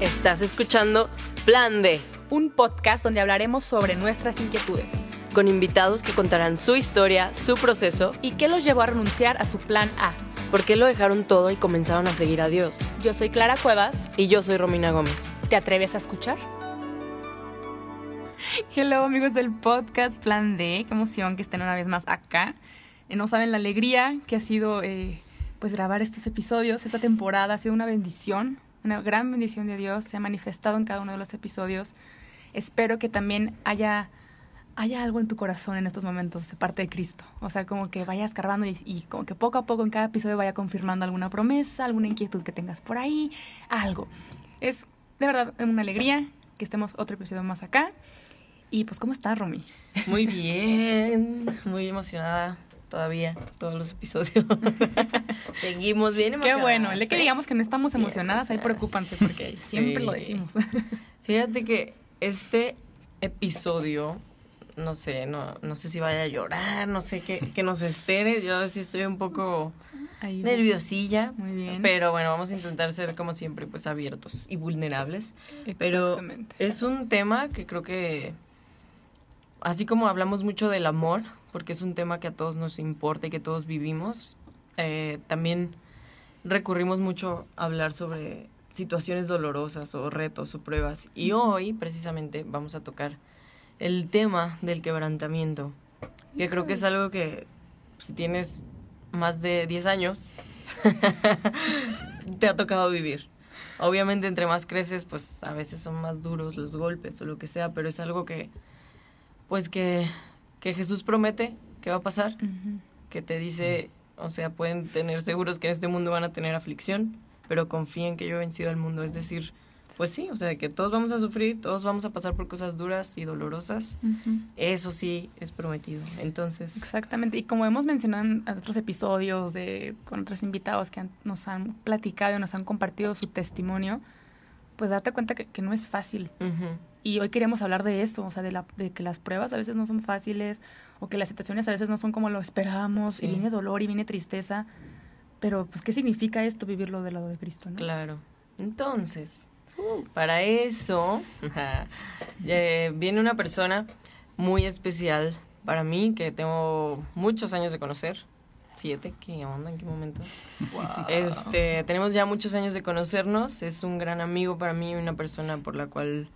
Estás escuchando Plan D, un podcast donde hablaremos sobre nuestras inquietudes con invitados que contarán su historia, su proceso y qué los llevó a renunciar a su plan A. ¿Por qué lo dejaron todo y comenzaron a seguir a Dios? Yo soy Clara Cuevas. Y yo soy Romina Gómez. ¿Te atreves a escuchar? Hello amigos del podcast Plan D. Qué emoción que estén una vez más acá. Eh, no saben la alegría que ha sido eh, pues grabar estos episodios. Esta temporada ha sido una bendición una gran bendición de Dios se ha manifestado en cada uno de los episodios. Espero que también haya, haya algo en tu corazón en estos momentos de parte de Cristo. O sea, como que vayas cargando y, y, como que poco a poco en cada episodio vaya confirmando alguna promesa, alguna inquietud que tengas por ahí, algo. Es de verdad una alegría que estemos otro episodio más acá. Y pues, ¿cómo estás, Romy? Muy bien, muy emocionada todavía todos los episodios. Seguimos bien emocionadas. Qué bueno, le que digamos que no estamos emocionadas, ahí preocúpanse porque siempre lo decimos. Fíjate que este episodio, no sé, no, no sé si vaya a llorar, no sé qué, que nos espere. Yo sí estoy un poco nerviosilla. Muy bien. Pero bueno, vamos a intentar ser como siempre, pues abiertos y vulnerables. Pero es un tema que creo que, así como hablamos mucho del amor, porque es un tema que a todos nos importa y que todos vivimos. Eh, también recurrimos mucho a hablar sobre situaciones dolorosas o retos o pruebas. Y hoy, precisamente, vamos a tocar el tema del quebrantamiento, que creo que es algo que si tienes más de 10 años, te ha tocado vivir. Obviamente, entre más creces, pues a veces son más duros los golpes o lo que sea, pero es algo que, pues que que Jesús promete que va a pasar, que te dice, o sea, pueden tener seguros que en este mundo van a tener aflicción, pero confíen que yo he vencido al mundo. Es decir, pues sí, o sea, que todos vamos a sufrir, todos vamos a pasar por cosas duras y dolorosas. Eso sí es prometido. Entonces. Exactamente. Y como hemos mencionado en otros episodios de con otros invitados que nos han platicado y nos han compartido su testimonio, pues date cuenta que, que no es fácil. Y hoy queríamos hablar de eso, o sea, de, la, de que las pruebas a veces no son fáciles o que las situaciones a veces no son como lo esperábamos y viene dolor y viene tristeza. Pero, pues, ¿qué significa esto, vivirlo del lado de Cristo? ¿no? Claro. Entonces, para eso eh, viene una persona muy especial para mí que tengo muchos años de conocer. Siete, ¿qué onda? ¿En qué momento? Este, tenemos ya muchos años de conocernos. Es un gran amigo para mí, una persona por la cual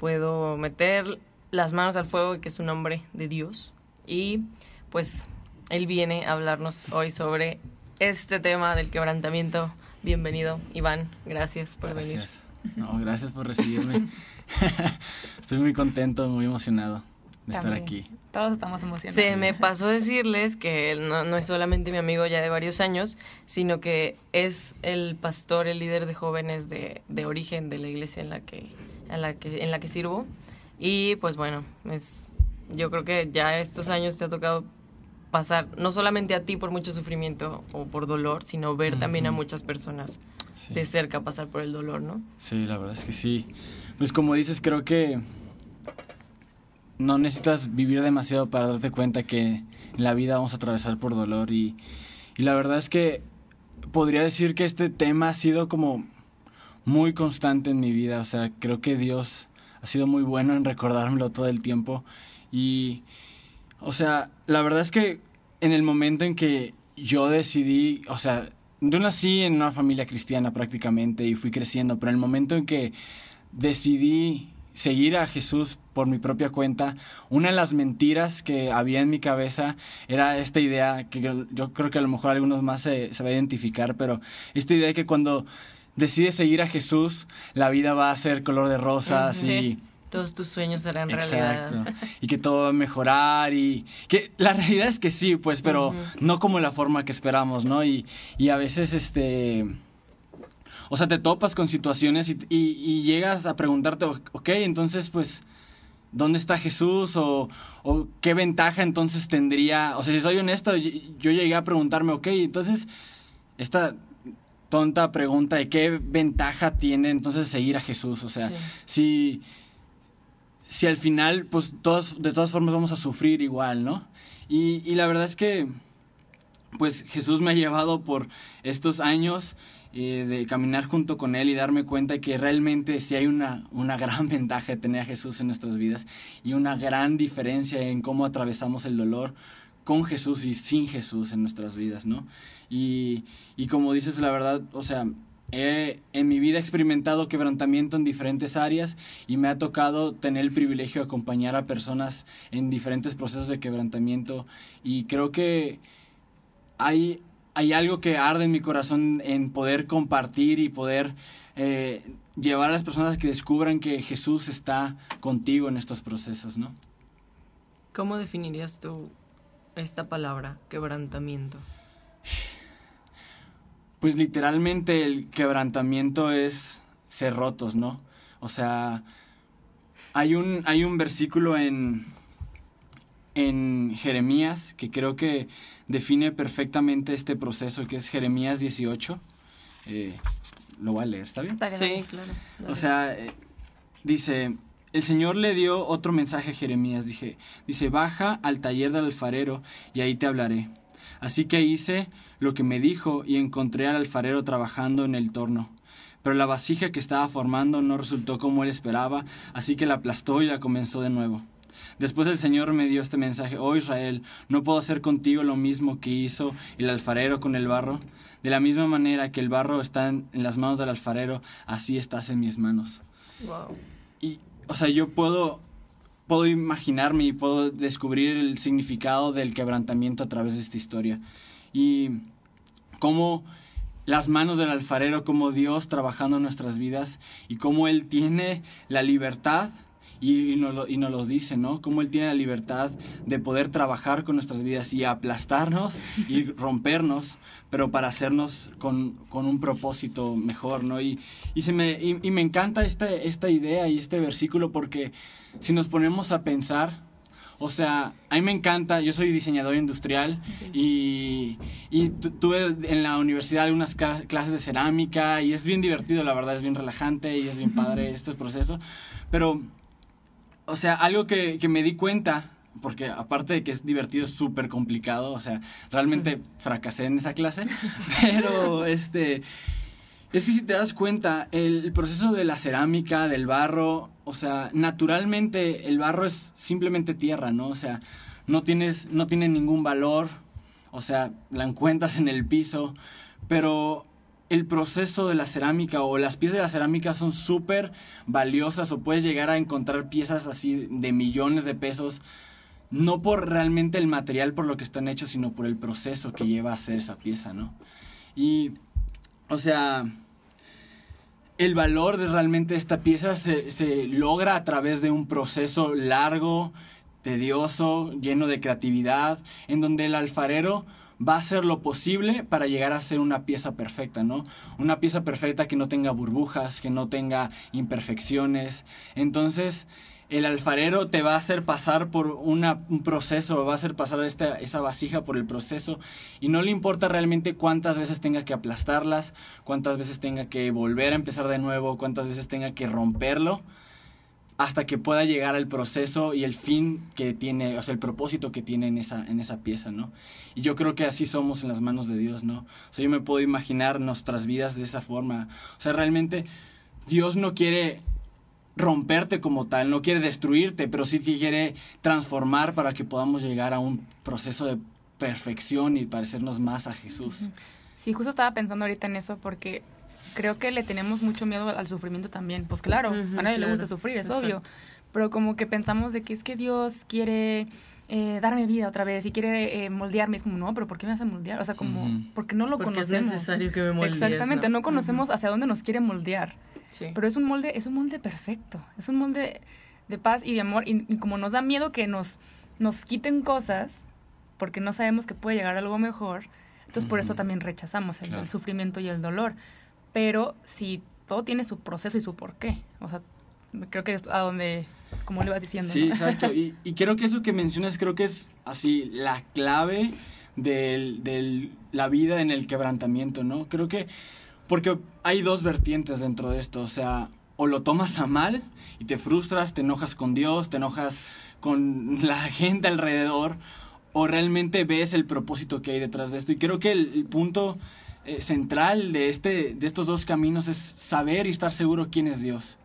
puedo meter las manos al fuego, y que es un hombre de Dios. Y pues él viene a hablarnos hoy sobre este tema del quebrantamiento. Bienvenido, Iván. Gracias por venir. No, gracias por recibirme. Estoy muy contento, muy emocionado de estar aquí. Todos estamos emocionados. Se me pasó decirles que él no, no, es solamente mi amigo ya de varios años, sino que es el pastor, el líder de jóvenes de, de origen de la iglesia en la que en la que, en la que sirvo. Y pues bueno, es, yo creo que ya estos años te ha tocado pasar, no solamente a ti por mucho sufrimiento o por dolor, sino ver también a muchas personas de cerca pasar por el dolor, ¿no? Sí, la verdad es que sí. Pues como dices, creo que no necesitas vivir demasiado para darte cuenta que en la vida vamos a atravesar por dolor y, y la verdad es que podría decir que este tema ha sido como muy constante en mi vida. O sea, creo que Dios ha sido muy bueno en recordármelo todo el tiempo. Y, o sea, la verdad es que en el momento en que yo decidí, o sea, yo nací en una familia cristiana prácticamente y fui creciendo, pero en el momento en que decidí seguir a Jesús por mi propia cuenta, una de las mentiras que había en mi cabeza era esta idea, que yo creo que a lo mejor algunos más se, se va a identificar, pero esta idea de que cuando decides seguir a Jesús, la vida va a ser color de rosas y... Todos tus sueños serán realidad. Y que todo va a mejorar y que la realidad es que sí, pues, pero no como la forma que esperamos, ¿no? Y, y a veces, este... O sea, te topas con situaciones y, y, llegas a preguntarte, ok, entonces, pues, ¿dónde está Jesús? O, o, qué ventaja entonces tendría. O sea, si soy honesto, yo llegué a preguntarme, ok, entonces, esta tonta pregunta de qué ventaja tiene entonces seguir a Jesús. O sea, si, si al final, pues todos, de todas formas vamos a sufrir igual, ¿no? Y, y la verdad es que, pues Jesús me ha llevado por estos años eh, de caminar junto con Él y darme cuenta que realmente sí hay una, una gran ventaja de tener a Jesús en nuestras vidas y una gran diferencia en cómo atravesamos el dolor con Jesús y sin Jesús en nuestras vidas, ¿no? Y, y como dices, la verdad, o sea, He, en mi vida experimentado quebrantamiento en diferentes áreas y me ha tocado tener el privilegio de acompañar a personas en diferentes procesos de quebrantamiento y creo que hay, hay algo que arde en mi corazón en poder compartir y poder eh, llevar a las personas que descubran que Jesús está contigo en estos procesos, ¿no? ¿Cómo definirías tú esta palabra, quebrantamiento? Pues literalmente el quebrantamiento es ser rotos, ¿no? O sea, hay un, hay un versículo en, en Jeremías que creo que define perfectamente este proceso, que es Jeremías 18. Eh, lo voy a leer, ¿está bien? Sí, claro. O sea, eh, dice, el Señor le dio otro mensaje a Jeremías, dije, dice, baja al taller del alfarero y ahí te hablaré. Así que hice lo que me dijo y encontré al alfarero trabajando en el torno. Pero la vasija que estaba formando no resultó como él esperaba, así que la aplastó y la comenzó de nuevo. Después el Señor me dio este mensaje, oh Israel, ¿no puedo hacer contigo lo mismo que hizo el alfarero con el barro? De la misma manera que el barro está en, las manos del alfarero, así estás en mis manos. Wow. Y, o sea, yo puedo puedo imaginarme y puedo descubrir el significado del quebrantamiento a través de esta historia. Y cómo las manos del alfarero, como Dios trabajando en nuestras vidas y cómo Él tiene la libertad y, y, nos y nos los dice, ¿no? Cómo Él tiene la libertad de poder trabajar con nuestras vidas y aplastarnos y rompernos, pero para hacernos con, con un propósito mejor, ¿no? Y, y, se me, y, y me encanta esta, esta idea y este versículo porque si nos ponemos a pensar, o sea, a mí me encanta, yo soy diseñador industrial y, y tuve en la universidad algunas clases de cerámica y es bien divertido, la verdad, es bien relajante y es bien padre este proceso. Pero o sea, algo que, que me di cuenta, porque aparte de que es divertido, es súper complicado, o sea, realmente fracasé en esa clase, pero este... Es que si te das cuenta, el proceso de la cerámica, del barro, o sea, naturalmente el barro es simplemente tierra, ¿no? O sea, no tienes, no tiene ningún valor, o sea, la encuentras en el piso, pero el proceso de la cerámica o las piezas de la cerámica son súper valiosas o puedes llegar a encontrar piezas así de millones de pesos, no por realmente el material por lo que están hechos, sino por el proceso que lleva a hacer esa pieza, ¿no? Y, o sea, el valor de realmente esta pieza se, se logra a través de un proceso largo, tedioso, lleno de creatividad, en donde el alfarero va a hacer lo posible para llegar a ser una pieza perfecta, ¿no? Una pieza perfecta que no tenga burbujas, que no tenga imperfecciones. Entonces, el alfarero te va a hacer pasar por un proceso, va a hacer pasar esta, esa vasija por el proceso y no le importa realmente cuántas veces tenga que aplastarlas, cuántas veces tenga que volver a empezar de nuevo, cuántas veces tenga que romperlo hasta que pueda llegar al proceso y el fin que tiene, o sea, el propósito que tiene en esa, en esa pieza, ¿no? Y yo creo que así somos en las manos de Dios, ¿no? O sea, yo me puedo imaginar nuestras vidas de esa forma. O sea, realmente Dios no quiere romperte como tal, no quiere destruirte, pero sí quiere transformar para que podamos llegar a un proceso de perfección y parecernos más a Jesús. Sí, justo estaba pensando ahorita en eso porque creo que le tenemos mucho miedo al sufrimiento también. Pues claro, uh -huh, a nadie claro. le gusta sufrir, es Exacto. obvio. Pero como que pensamos de que es que Dios quiere eh, darme vida otra vez y quiere eh, moldearme. Es como, no, pero ¿por qué me vas a moldear? O sea, como, uh -huh. porque no lo porque conocemos. es necesario que me moldees. Exactamente, no, no conocemos uh -huh. hacia dónde nos quiere moldear. Sí. Pero es un molde, es un molde perfecto. Es un molde de paz y de amor. Y, y como nos da miedo que nos, nos quiten cosas, porque no sabemos que puede llegar algo mejor, entonces por eso también rechazamos el, claro. el sufrimiento y el dolor pero si todo tiene su proceso y su porqué. O sea, creo que es a donde, como le ibas diciendo. Sí, ¿no? exacto. Y, y, creo que eso que mencionas, creo que es así la clave de del, la vida en el quebrantamiento, ¿no? Creo que, porque hay dos vertientes dentro de esto, o sea, o lo tomas a mal y te frustras, te enojas con Dios, te enojas con la gente alrededor, o realmente ves el propósito que hay detrás de esto. Y creo que el, punto eh, central de, este, de estos dos caminos es saber y estar seguro quién es Dios.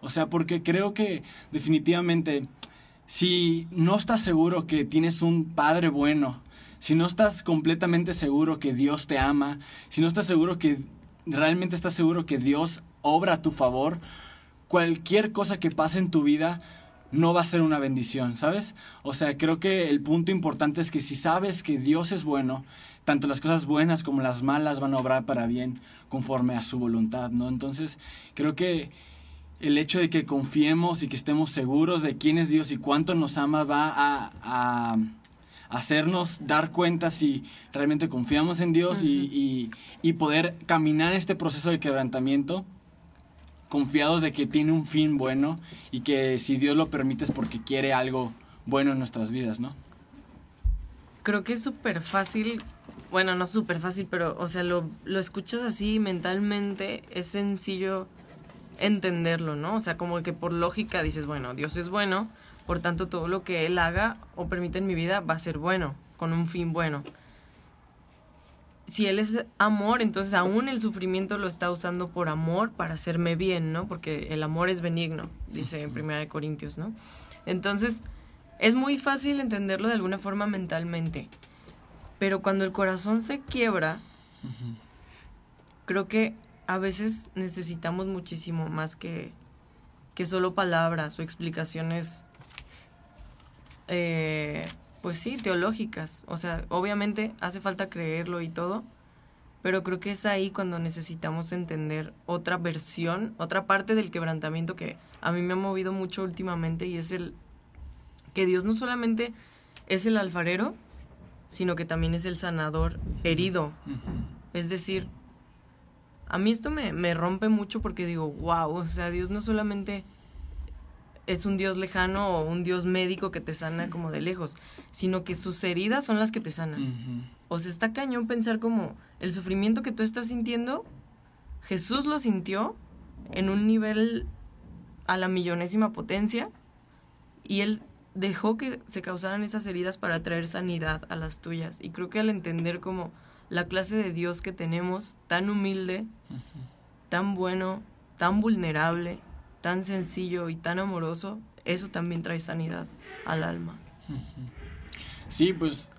O sea, porque creo que definitivamente si no estás seguro que tienes un padre bueno, si no estás completamente seguro que Dios te ama, si no estás seguro que realmente estás seguro que Dios obra a tu favor, cualquier cosa que pase en tu vida no va a ser una bendición, ¿sabes? O sea, creo que el punto importante es que si sabes que Dios es bueno, tanto las cosas buenas como las malas van a obrar para bien conforme a su voluntad, ¿no? Entonces, creo que el hecho de que confiemos y que estemos seguros de quién es Dios y cuánto nos ama va a, a hacernos dar cuenta si realmente confiamos en Dios y, y, poder caminar este proceso de quebrantamiento confiados de que tiene un fin bueno y que si Dios lo permite es porque quiere algo bueno en nuestras vidas, ¿no? Creo que es súper fácil, bueno, no súper fácil, pero, o sea, lo, lo escuchas así mentalmente, es sencillo entenderlo, ¿no? O sea, como que por lógica dices, bueno, Dios es bueno, por tanto todo lo que Él haga o permite en mi vida va a ser bueno, con un fin bueno. Si Él es amor, entonces aún el sufrimiento lo está usando por amor para hacerme bien, ¿no? Porque el amor es benigno, dice en Primera de Corintios, ¿no? Entonces, es muy fácil entenderlo de alguna forma mentalmente, pero cuando el corazón se quiebra, creo que a veces necesitamos muchísimo más que, que solo palabras o explicaciones, eh, pues sí, teológicas. O sea, obviamente hace falta creerlo y todo, pero creo que es ahí cuando necesitamos entender otra versión, otra parte del quebrantamiento que a mí me ha movido mucho últimamente y es el que Dios no solamente es el alfarero, sino que también es el sanador herido. Es decir, a mí esto me, me rompe mucho porque digo, wow, o sea, Dios no solamente es un Dios lejano o un Dios médico que te sana como de lejos, sino que sus heridas son las que te sanan. O sea, está cañón pensar como el sufrimiento que tú estás sintiendo, Jesús lo sintió en un nivel a la millonésima potencia y él dejó que se causaran esas heridas para traer sanidad a las tuyas. Y creo que al entender como la clase de Dios que tenemos, tan humilde, tan bueno, tan vulnerable, tan sencillo y tan amoroso, eso también trae sanidad al alma. Sí, pues,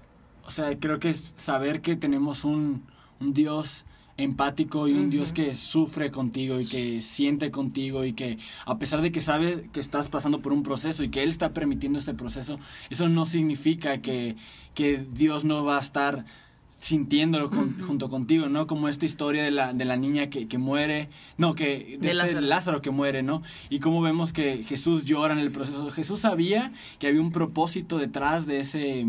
o sea, creo que es saber que tenemos un, un Dios empático y un Dios que sufre contigo y que siente contigo y que a pesar de que sabe que estás pasando por un proceso y que Él está permitiendo este proceso, eso no significa que, que Dios no va a estar sintiéndolo junto contigo, ¿no? Como esta historia de la, de la niña que, que muere, no, que de, este Lázaro. que muere, ¿no? Y cómo vemos que Jesús llora en el proceso. Jesús sabía que había un propósito detrás de ese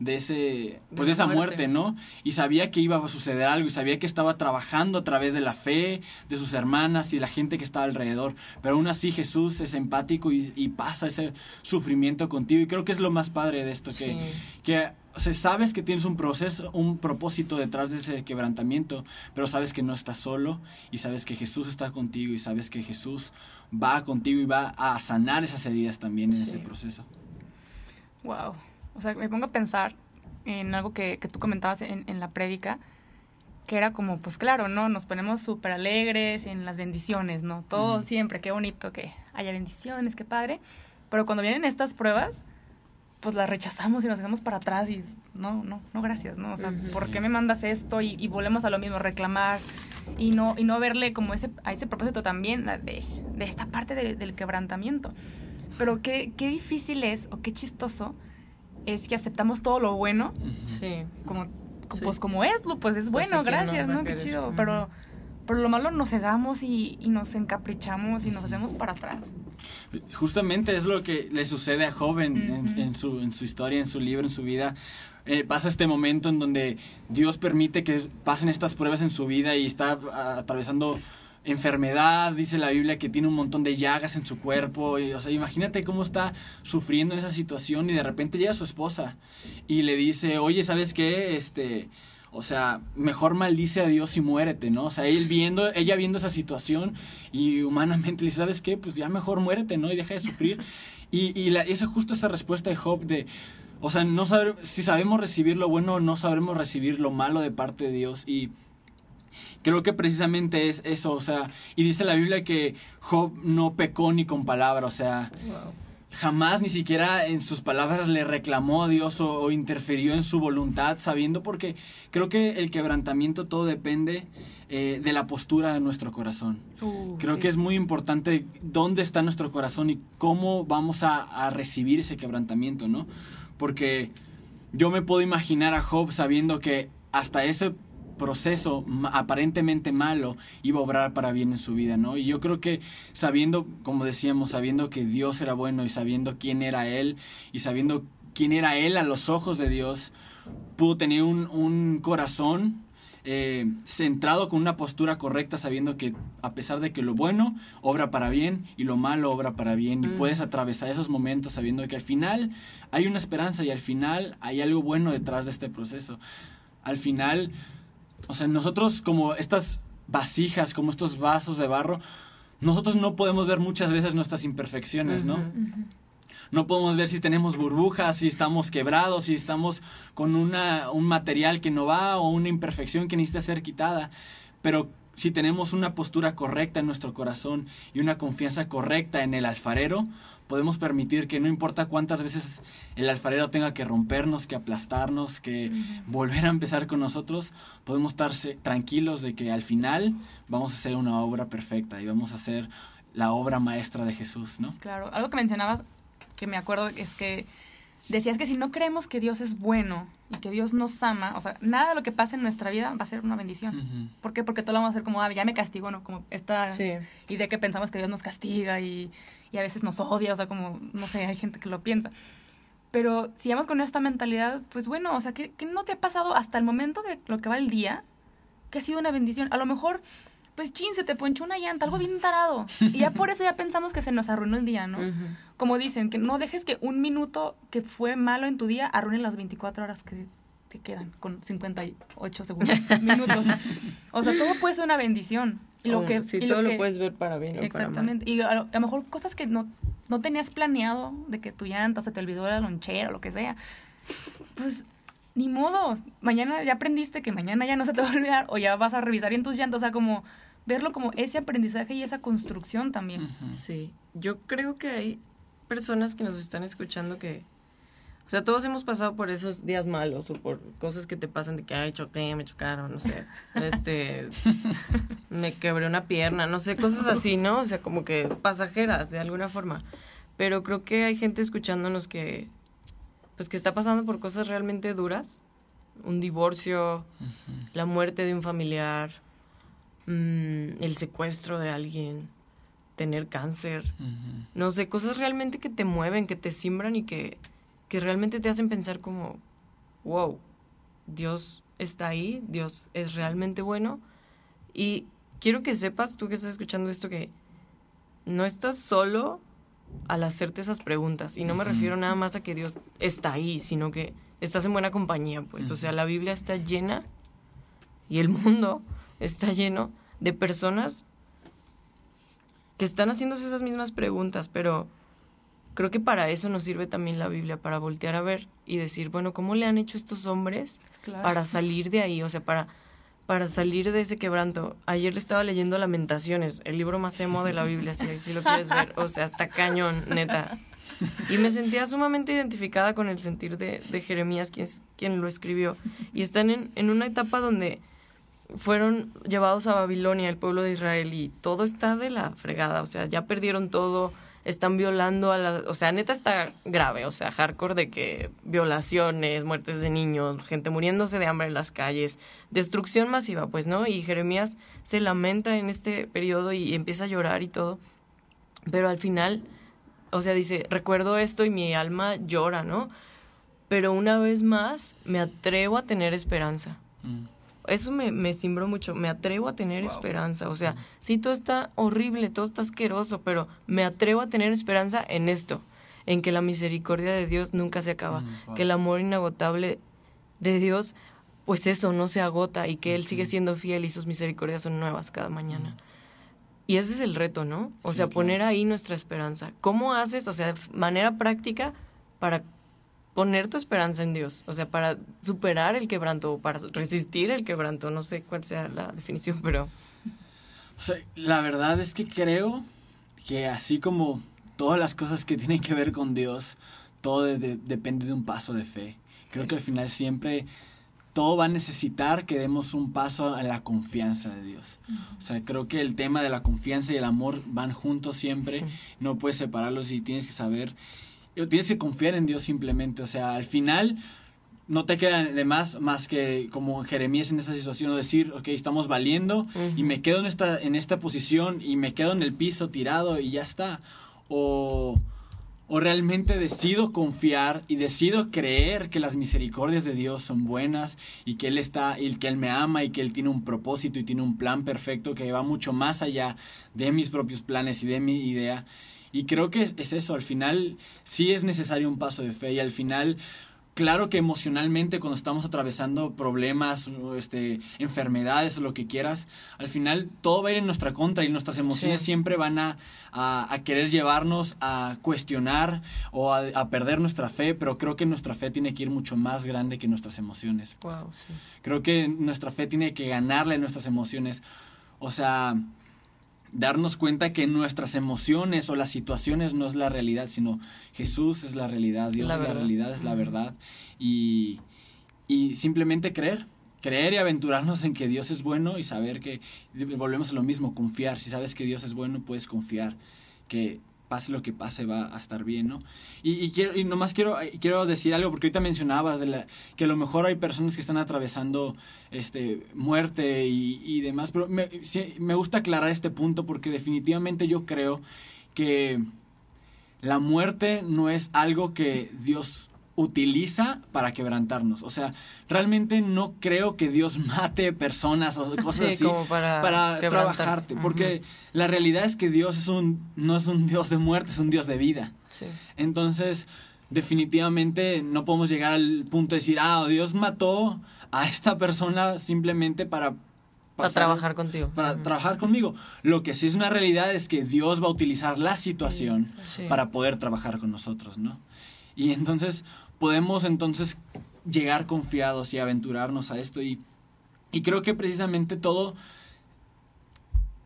de ese pues de, esa muerte. no y sabía que iba a suceder algo y sabía que estaba trabajando a través de la fe de sus hermanas y de la gente que estaba alrededor pero aún así Jesús es empático y, pasa ese sufrimiento contigo y creo que es lo más padre de esto que que o sea, sabes que tienes un proceso, un propósito detrás de ese quebrantamiento, pero sabes que no estás solo y sabes que Jesús está contigo y sabes que Jesús va contigo y va a sanar esas heridas también en este proceso. Wow. O sea, me pongo a pensar en algo que, que tú comentabas en, en, la prédica, que era como, pues claro, ¿no? Nos ponemos súper alegres en las bendiciones, ¿no? Todo siempre, qué bonito que haya bendiciones, qué padre. Pero cuando vienen estas pruebas, pues las rechazamos y nos hacemos para atrás y no, no, no, gracias, ¿no? O sea, ¿por qué me mandas esto? Y, volvemos a lo mismo, reclamar y no, y no verle como ese, a ese propósito también de, de esta parte del quebrantamiento. Pero qué, qué difícil es o qué chistoso es que aceptamos todo lo bueno. Sí. Como, pues como es, pues es pues bueno, gracias, ¿no? Qué chido. Pero por lo malo nos cegamos y, y, nos encaprichamos y nos hacemos para atrás. Justamente es lo que le sucede a Joven en, su, en su historia, en su libro, en su vida. Eh, pasa este momento en donde Dios permite que pasen estas pruebas en su vida y está atravesando enfermedad, dice la Biblia que tiene un montón de llagas en su cuerpo, y, o sea, imagínate cómo está sufriendo en esa situación y de repente llega su esposa y le dice, oye, ¿sabes qué? Este, o sea, mejor maldice a Dios y muérete, ¿no? O sea, él viendo, ella viendo esa situación y humanamente le dice, ¿sabes qué? Pues ya mejor muérete, ¿no? Y deja de sufrir. Y, y la, esa justo esa respuesta de Job de, o sea, no saber, si sabemos recibir lo bueno, no sabremos recibir lo malo de parte de Dios. Y creo que precisamente es eso, o sea, y dice la Biblia que Job no pecó ni con palabra, o sea, jamás ni siquiera en sus palabras le reclamó a Dios o, interfirió en su voluntad, sabiendo porque creo que el quebrantamiento todo depende eh, de la postura de nuestro corazón. Uh, creo que es muy importante dónde está nuestro corazón y cómo vamos a, a recibir ese quebrantamiento, ¿no? Porque yo me puedo imaginar a Job sabiendo que hasta ese proceso aparentemente malo iba a obrar para bien en su vida, ¿no? Y yo creo que sabiendo, como decíamos, sabiendo que Dios era bueno y sabiendo quién era Él y sabiendo quién era Él a los ojos de Dios, pudo tener un, un corazón eh, centrado con una postura correcta, sabiendo que a pesar de que lo bueno obra para bien y lo malo obra para bien, y mm. puedes atravesar esos momentos sabiendo que al final hay una esperanza y al final hay algo bueno detrás de este proceso. Al final o sea, nosotros como estas vasijas, como estos vasos de barro, nosotros no podemos ver muchas veces nuestras imperfecciones, ¿no? No podemos ver si tenemos burbujas, si estamos quebrados, si estamos con una, un material que no va o una imperfección que necesita ser quitada. Pero si tenemos una postura correcta en nuestro corazón y una confianza correcta en el alfarero, podemos permitir que no importa cuántas veces el alfarero tenga que rompernos, que aplastarnos, que volver a empezar con nosotros, podemos estar tranquilos de que al final vamos a hacer una obra perfecta y vamos a hacer la obra maestra de Jesús, ¿no? Claro, algo que mencionabas que me acuerdo es que decías que si no creemos que Dios es bueno y que Dios nos ama, o sea, nada de lo que pase en nuestra vida va a ser una bendición. ¿Por qué? Porque todo lo vamos a hacer como, ah, ya me castigo, ¿no? Como esta idea que pensamos que Dios nos castiga y, y, a veces nos odia, o sea, como, no sé, hay gente que lo piensa. Pero si vamos con esta mentalidad, pues bueno, o sea, ¿qué, ¿qué no te ha pasado hasta el momento de lo que va el día? Que ha sido una bendición. A lo mejor pues chin, se te ponchó una llanta, algo bien tarado. Y ya por eso ya pensamos que se nos arruinó el día, ¿no? Como dicen, que no dejes que un minuto que fue malo en tu día arruine las 24 horas que te quedan con 58 segundos, minutos. O sea, todo puede ser una bendición. Y lo que, sí, todo lo, puedes ver para bien. Exactamente. y a lo, mejor cosas que no, no tenías planeado, de que tu llanta se te olvidó la lonchera o lo que sea. Pues ni modo, mañana ya aprendiste que mañana ya no se te va a olvidar o ya vas a revisar en tus llantas, o sea, como verlo como ese aprendizaje y esa construcción también. Sí, yo creo que hay personas que nos están escuchando que, o sea, todos hemos pasado por esos días malos o por cosas que te pasan de que, ay, choqué, me chocaron, no sé, este, me quebré una pierna, no sé, cosas así, ¿no? O sea, como que pasajeras de alguna forma. Pero creo que hay gente escuchándonos que, pues, que está pasando por cosas realmente duras. Un divorcio, la muerte de un familiar, Mm, el secuestro de alguien, tener cáncer, no sé, cosas realmente que te mueven, que te simbran y que, que realmente te hacen pensar como, wow, Dios está ahí, Dios es realmente bueno. Y quiero que sepas, tú que estás escuchando esto, que no estás solo al hacerte esas preguntas. Y no me refiero nada más a que Dios está ahí, sino que estás en buena compañía, pues. O sea, la Biblia está llena y el mundo está lleno de personas que están haciéndose esas mismas preguntas, pero creo que para eso nos sirve también la Biblia, para voltear a ver y decir, bueno, ¿cómo le han hecho estos hombres para salir de ahí? O sea, para, para salir de ese quebranto. Ayer le estaba leyendo Lamentaciones, el libro más emo de la Biblia, si, si lo quieres ver. O sea, hasta cañón, neta. Y me sentía sumamente identificada con el sentir de, de Jeremías, quien, quien lo escribió. Y están en, en una etapa donde fueron llevados a Babilonia, el pueblo de Israel, y todo está de la fregada, o sea, ya perdieron todo, están violando a la... O sea, neta está grave, o sea, hardcore de que violaciones, muertes de niños, gente muriéndose de hambre en las calles, destrucción masiva, pues, ¿no? Y Jeremías se lamenta en este periodo y empieza a llorar y todo, pero al final, o sea, dice, recuerdo esto y mi alma llora, ¿no? Pero una vez más me atrevo a tener esperanza. Mm eso me, me cimbró mucho. Me atrevo a tener esperanza. O sea, sí, todo está horrible, todo está asqueroso, pero me atrevo a tener esperanza en esto, en que la misericordia de Dios nunca se acaba, mm, que el amor inagotable de Dios, pues eso, no se agota y que Él sigue siendo fiel y sus misericordias son nuevas cada mañana. Y ese es el reto, ¿no? O sea, poner ahí nuestra esperanza. ¿Cómo haces, o sea, de manera práctica, para poner tu esperanza en Dios, o sea, para superar el quebranto, para resistir el quebranto, no sé cuál sea la definición, pero... O sea, la verdad es que creo que así como todas las cosas que tienen que ver con Dios, todo depende de un paso de fe. Creo que al final siempre todo va a necesitar que demos un paso a la confianza de Dios. O sea, creo que el tema de la confianza y el amor van juntos siempre, no puedes separarlos y tienes que saber, tienes que confiar en Dios simplemente. O sea, al final no te queda de más más que como Jeremías en esta situación decir, ok, estamos valiendo y me quedo en esta, en esta posición y me quedo en el piso tirado y ya está. O o realmente decido confiar y decido creer que las misericordias de Dios son buenas y que Él está y que Él me ama y que Él tiene un propósito y tiene un plan perfecto que va mucho más allá de mis propios planes y de mi idea. Y creo que es, eso, al final sí es necesario un paso de fe y al final Claro que emocionalmente cuando estamos atravesando problemas, este, enfermedades o lo que quieras, al final todo va a ir en nuestra contra y nuestras emociones siempre van a, a, querer llevarnos a cuestionar o a, perder nuestra fe, pero creo que nuestra fe tiene que ir mucho más grande que nuestras emociones. Pues. Creo que nuestra fe tiene que ganarle a nuestras emociones. O sea, darnos cuenta que nuestras emociones o las situaciones no es la realidad, sino Jesús es la realidad, Dios es la realidad, es la verdad. Y, y simplemente creer, creer y aventurarnos en que Dios es bueno y saber que, volvemos a lo mismo, confiar. Si sabes que Dios es bueno, puedes confiar que pase lo que pase, va a estar bien, ¿no? Y, quiero, nomás quiero, quiero decir algo, porque ahorita mencionabas de la, que a lo mejor hay personas que están atravesando este, muerte y, y demás, pero me, me gusta aclarar este punto porque definitivamente yo creo que la muerte no es algo que Dios utiliza para quebrantarnos. O sea, realmente no creo que Dios mate personas o cosas así para, trabajarte. Porque la realidad es que Dios es un, no es un Dios de muerte, es un Dios de vida. Entonces, definitivamente no podemos llegar al punto de decir, ah, Dios mató a esta persona simplemente para para trabajar contigo. Para trabajar conmigo. Lo que sí es una realidad es que Dios va a utilizar la situación para poder trabajar con nosotros, ¿no? Y entonces podemos entonces llegar confiados y aventurarnos a esto. Y, y creo que precisamente todo,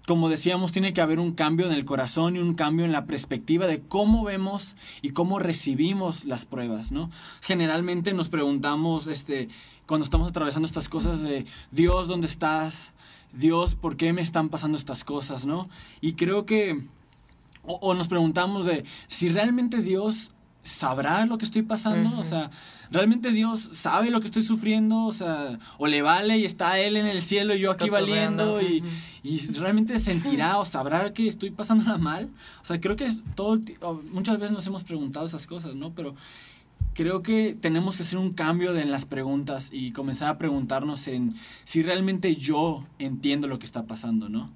como decíamos, tiene que haber un cambio en el corazón y un cambio en la perspectiva de cómo vemos y cómo recibimos las pruebas, ¿no? Generalmente nos preguntamos, este, cuando estamos atravesando estas cosas de Dios, ¿dónde estás? Dios, ¿por qué me están pasando estas cosas, no? Y creo que, o, o nos preguntamos de si realmente Dios ¿sabrá lo que estoy pasando? O sea, ¿realmente Dios sabe lo que estoy sufriendo? O sea, o le vale y está Él en el cielo y yo aquí valiendo y, y, realmente sentirá o sabrá que estoy pasándola mal. O sea, creo que es todo, muchas veces nos hemos preguntado esas cosas, ¿no? Pero creo que tenemos que hacer un cambio en las preguntas y comenzar a preguntarnos en si realmente yo entiendo lo que está pasando, ¿no?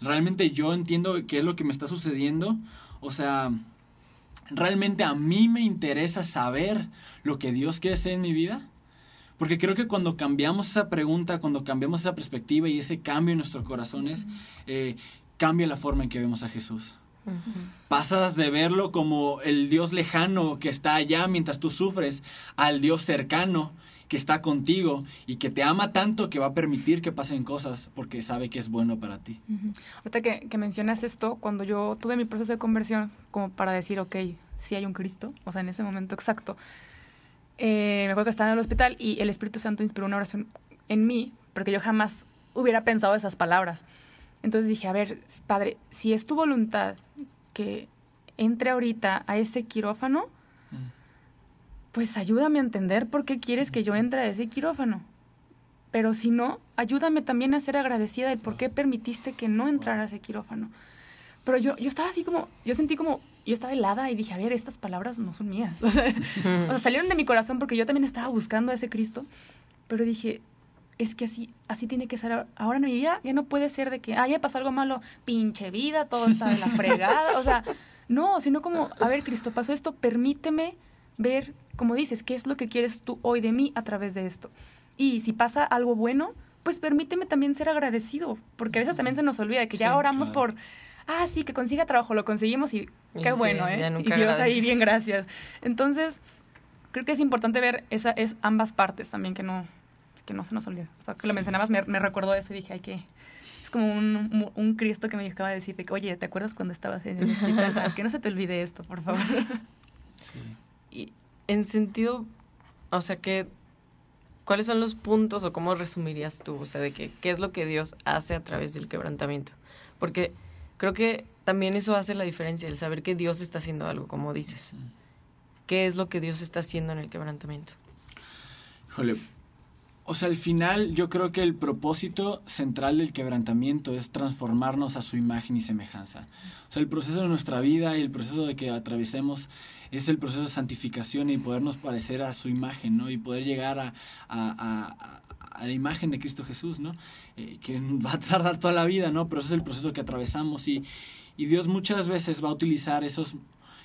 Realmente yo entiendo qué es lo que me está sucediendo. O sea, ¿realmente a mí me interesa saber lo que Dios quiere hacer en mi vida? Porque creo que cuando cambiamos esa pregunta, cuando cambiamos esa perspectiva y ese cambio en nuestros corazones, eh, cambia la forma en que vemos a Jesús. Pasas de verlo como el Dios lejano que está allá mientras tú sufres al Dios cercano que está contigo y que te ama tanto que va a permitir que pasen cosas porque sabe que es bueno para ti. Ahorita que, mencionas esto, cuando yo tuve mi proceso de conversión, como para decir, ok, si hay un Cristo, o sea, en ese momento exacto, eh, me acuerdo que estaba en el hospital y el Espíritu Santo inspiró una oración en mí, porque yo jamás hubiera pensado esas palabras. Entonces dije, a ver, Padre, si es tu voluntad que entre ahorita a ese quirófano, pues ayúdame a entender por qué quieres que yo entre a ese quirófano. Pero si no, ayúdame también a ser agradecida de por qué permitiste que no entrara a ese quirófano. Pero yo, yo estaba así como, yo sentí como, yo estaba helada y dije, a ver, estas palabras no son mías. O sea, salieron de mi corazón porque yo también estaba buscando a ese Cristo. Pero dije, es que así, así tiene que ser ahora en mi vida. Ya no puede ser de que, ah, ya pasó algo malo, pinche vida, todo está de la fregada. O sea, no, sino como, a ver, Cristo, pasó esto, permíteme ver como dices, ¿qué es lo que quieres tú hoy de mí a través de esto? Y si pasa algo bueno, pues permíteme también ser agradecido, porque a veces también se nos olvida que ya oramos por, ah, sí, que consiga trabajo, lo conseguimos y qué bueno, ¿eh? Y Dios ahí, bien, gracias. Entonces, creo que es importante ver esa, es ambas partes también, que no, que no se nos olvide. O sea, que lo mencionabas, me, me recordó eso y dije, hay que... Es como un, un, Cristo que me acaba de decir, oye, ¿te acuerdas cuando estabas en el hospital? que no se te olvide esto, por favor. Sí. En sentido, o sea, que ¿cuáles son los puntos o cómo resumirías tú? O sea, de que, qué es lo que Dios hace a través del quebrantamiento. Porque creo que también eso hace la diferencia, el saber que Dios está haciendo algo, como dices. ¿Qué es lo que Dios está haciendo en el quebrantamiento? Híjole, o sea, al final yo creo que el propósito central del quebrantamiento es transformarnos a su imagen y semejanza. O sea, el proceso de nuestra vida y el proceso de que atravesemos es el proceso de santificación y podernos parecer a su imagen, ¿no? Y poder llegar a, a, la imagen de Cristo Jesús, ¿no? Eh, que va a tardar toda la vida, ¿no? Pero ese es el proceso que atravesamos y, y Dios muchas veces va a utilizar esos,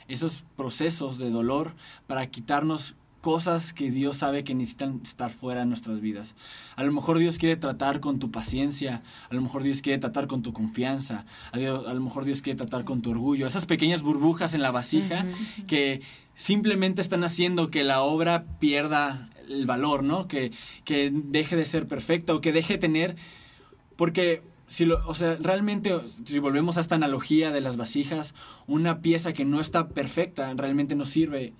esos procesos de dolor para quitarnos cosas que Dios sabe que necesitan estar fuera de nuestras vidas. A lo mejor Dios quiere tratar con tu paciencia, a lo mejor Dios quiere tratar con tu confianza, a, lo mejor Dios quiere tratar con tu orgullo, esas pequeñas burbujas en la vasija que simplemente están haciendo que la obra pierda el valor, ¿no? Que, que deje de ser perfecta o que deje de tener... Porque si lo, o sea, realmente, si volvemos a esta analogía de las vasijas, una pieza que no está perfecta realmente no sirve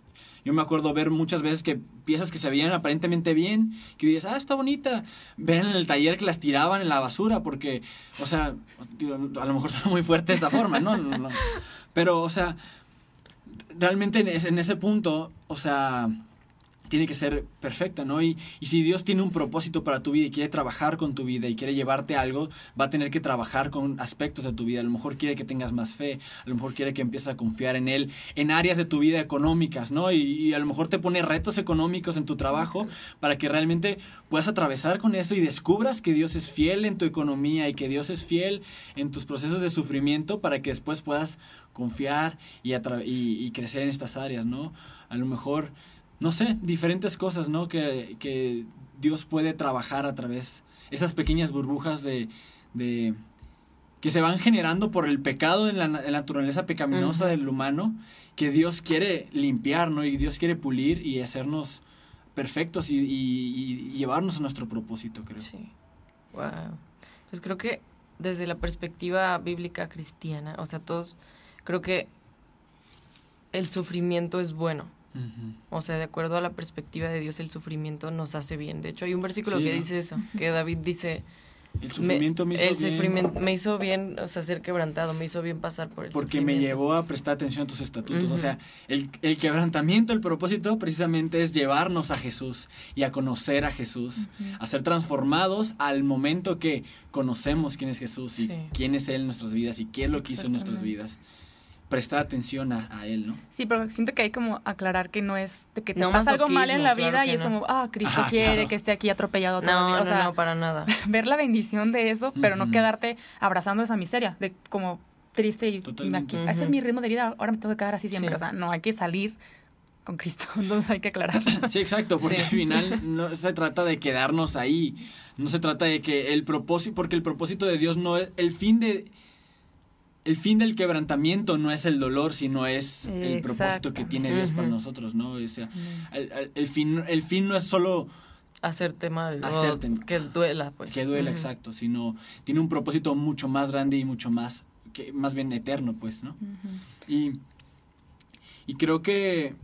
yo me acuerdo ver muchas veces que piezas que se veían aparentemente bien, que dices, ah, está bonita. Ven en el taller que las tiraban en la basura, porque, o sea, a lo mejor suena muy fuerte esta forma, ¿no? Pero, o sea, realmente en ese punto, o sea, tiene que ser perfecta, ¿no? Y, y, si Dios tiene un propósito para tu vida y quiere trabajar con tu vida y quiere llevarte algo, va a tener que trabajar con aspectos de tu vida. A lo mejor quiere que tengas más fe, a lo mejor quiere que empieces a confiar en Él en áreas de tu vida económicas, ¿no? Y, y a lo mejor te pone retos económicos en tu trabajo para que realmente puedas atravesar con eso y descubras que Dios es fiel en tu economía y que Dios es fiel en tus procesos de sufrimiento para que después puedas confiar y, y, y crecer en estas áreas, ¿no? A lo mejor no sé, diferentes cosas, ¿no? Que, que Dios puede trabajar a través, esas pequeñas burbujas de, de que se van generando por el pecado en la, naturaleza pecaminosa del humano, que Dios quiere limpiar, ¿no? Y Dios quiere pulir y hacernos perfectos y, y, llevarnos a nuestro propósito, creo. Sí. Wow. Pues creo que desde la perspectiva bíblica cristiana, o sea, todos, creo que el sufrimiento es bueno o sea, de acuerdo a la perspectiva de Dios, el sufrimiento nos hace bien. De hecho, hay un versículo que dice eso, que David dice... El sufrimiento me, hizo bien. me hizo bien, o sea, ser quebrantado, me hizo bien pasar por el Porque me llevó a prestar atención a tus estatutos. O sea, el, el, quebrantamiento, el propósito precisamente es llevarnos a Jesús y a conocer a Jesús, a ser transformados al momento que conocemos quién es Jesús y quién es Él en nuestras vidas y qué es lo que hizo en nuestras vidas prestar atención a, él, ¿no? Sí, pero siento que hay como aclarar que no es de que te pasa algo mal en la vida y es como, ah, Cristo quiere que esté aquí atropellado todo. No, o sea, no, para nada. ver la bendición de eso, pero no quedarte abrazando esa miseria, de como triste y, aquí, ese es mi ritmo de vida, ahora me tengo que quedar así siempre. O sea, no, hay que salir con Cristo, entonces hay que aclarar. Sí, exacto, porque al final no se trata de quedarnos ahí, no se trata de que el propósito, porque el propósito de Dios no es, el fin de el fin del quebrantamiento no es el dolor, sino es el propósito que tiene Dios para nosotros, ¿no? O sea, el, fin, el fin no es solo hacerte mal, hacerte, que duela, pues. Que duela, exacto, sino tiene un propósito mucho más grande y mucho más, que, más bien eterno, pues, ¿no? y, y creo que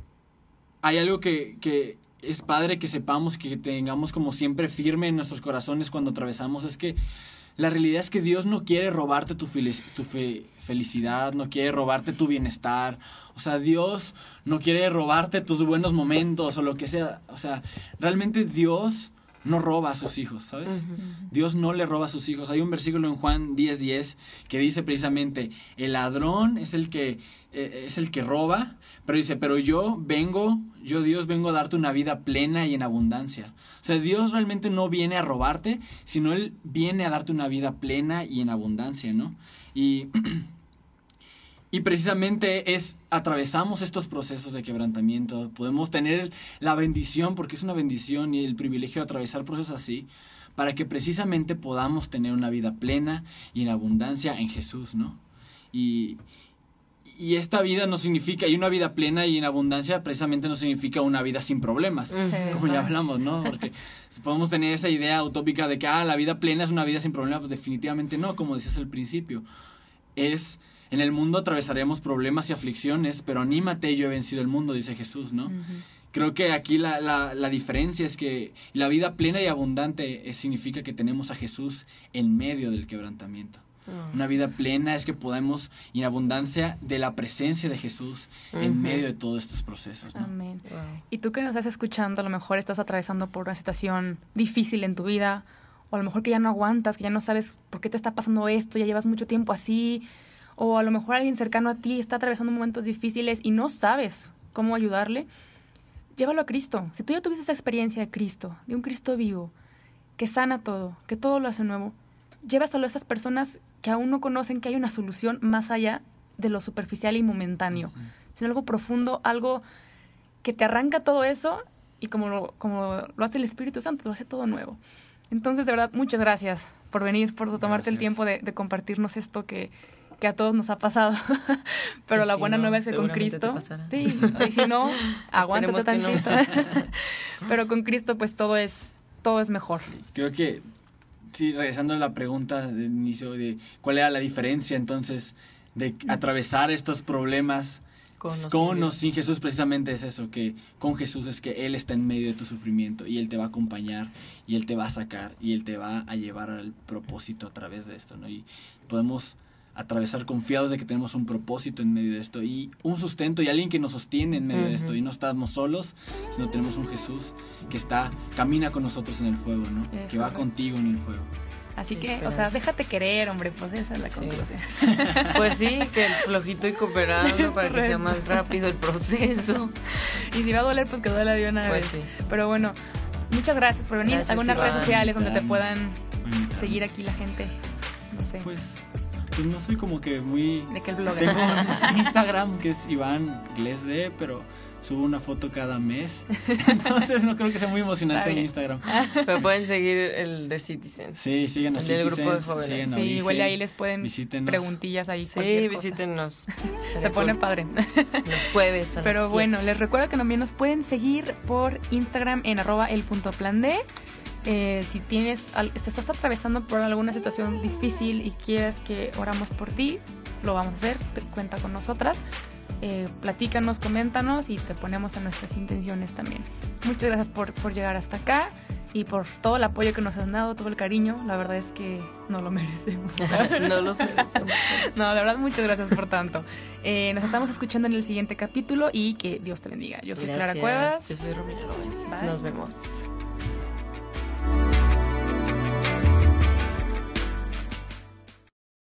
hay algo que, que es padre que sepamos, que tengamos como siempre firme en nuestros corazones cuando atravesamos, es que la realidad es que Dios no quiere robarte tu, felicidad, no quiere robarte tu bienestar. O sea, Dios no quiere robarte tus buenos momentos o lo que sea. O sea, realmente Dios no roba a sus hijos, ¿sabes? Dios no le roba a sus hijos. Hay un versículo en Juan 10:10 10 que dice precisamente, el ladrón es el que eh, es el que roba, pero dice, pero yo vengo, yo Dios vengo a darte una vida plena y en abundancia. O sea, Dios realmente no viene a robarte, sino Él viene a darte una vida plena y en abundancia, ¿no? Y Y precisamente es, atravesamos estos procesos de quebrantamiento, podemos tener la bendición, porque es una bendición y el privilegio de atravesar procesos así, para que precisamente podamos tener una vida plena y en abundancia en Jesús, ¿no? Y, y esta vida no significa, y una vida plena y en abundancia precisamente no significa una vida sin problemas, como ya hablamos, ¿no? Porque podemos tener esa idea utópica de que, ah, la vida plena es una vida sin problemas, pues definitivamente no, como decías al principio. Es, en el mundo atravesaremos problemas y aflicciones, pero anímate, yo he vencido el mundo, dice Jesús, ¿no? Creo que aquí la, la, la, diferencia es que la vida plena y abundante significa que tenemos a Jesús en medio del quebrantamiento. Ah. Una vida plena es que podemos, en abundancia de la presencia de Jesús en medio de todos estos procesos. Amén. Y tú que nos estás escuchando, a lo mejor estás atravesando por una situación difícil en tu vida, o a lo mejor que ya no aguantas, que ya no sabes por qué te está pasando esto, ya llevas mucho tiempo así, o a lo mejor alguien cercano a ti está atravesando momentos difíciles y no sabes cómo ayudarle, llévalo a Cristo. Si tú ya tuviste esa experiencia de Cristo, de un Cristo vivo, que sana todo, que todo lo hace nuevo, llévaselo a esas personas que aún no conocen que hay una solución más allá de lo superficial y momentáneo, sino algo profundo, algo que te arranca todo eso y como lo, como lo hace el Espíritu Santo, lo hace todo nuevo. Entonces, de verdad, muchas gracias por venir, por tomarte el tiempo de, compartirnos esto que, que, a todos nos ha pasado. Pero la buena nueva es que con Cristo. Sí, y si no, aguántate tantito. Pero con Cristo, pues todo es, todo es mejor. creo que sí, regresando a la pregunta del inicio de cuál era la diferencia entonces de atravesar estos problemas con, o, sin Jesús precisamente es eso, que con Jesús es que Él está en medio de tu sufrimiento y Él te va a acompañar y Él te va a sacar y Él te va a llevar al propósito a través de esto, ¿no? Y podemos atravesar confiados de que tenemos un propósito en medio de esto y un sustento y alguien que nos sostiene en medio de esto y no estamos solos, sino tenemos un Jesús que está camina con nosotros en el fuego, ¿no? que va contigo en el fuego. Así que, o sea, déjate querer, hombre, pues esa es la conclusión. Pues sí, que el flojito y cooperando para que sea más rápido el proceso. Y si va a doler, pues que duele de una pues Sí. Pero bueno, muchas gracias por venir. Algunas redes sociales donde te puedan seguir aquí la gente. No sé. Pues pues no soy como que muy... ¿De qué blog? Tengo Instagram que es Iván Glesde, pero subo una foto cada mes. Entonces no creo que sea muy emocionante en Instagram. Pero pueden seguir el de Citizen. Sí, siguen a Citizen. grupo de jóvenes. Sí, igual ahí les pueden visítenos. preguntillas ahí. Sí, visítenos. Se pone padre. Los jueves. Pero bueno, les recuerdo que también nos pueden seguir por Instagram en arroba el punto plan D. Eh, si tienes, si estás atravesando por alguna situación difícil y quieres que oramos por ti, lo vamos a hacer, cuenta con nosotras. Eh, platícanos, coméntanos y te ponemos en nuestras intenciones también. Muchas gracias por, por llegar hasta acá y por todo el apoyo que nos has dado, todo el cariño. La verdad es que no lo merecemos. no los merecemos. no, de verdad, muchas gracias por tanto. Eh, nos estamos escuchando en el siguiente capítulo y que Dios te bendiga. Yo soy Clara Cuevas. Yo soy Romina López. Nos vemos. Bye.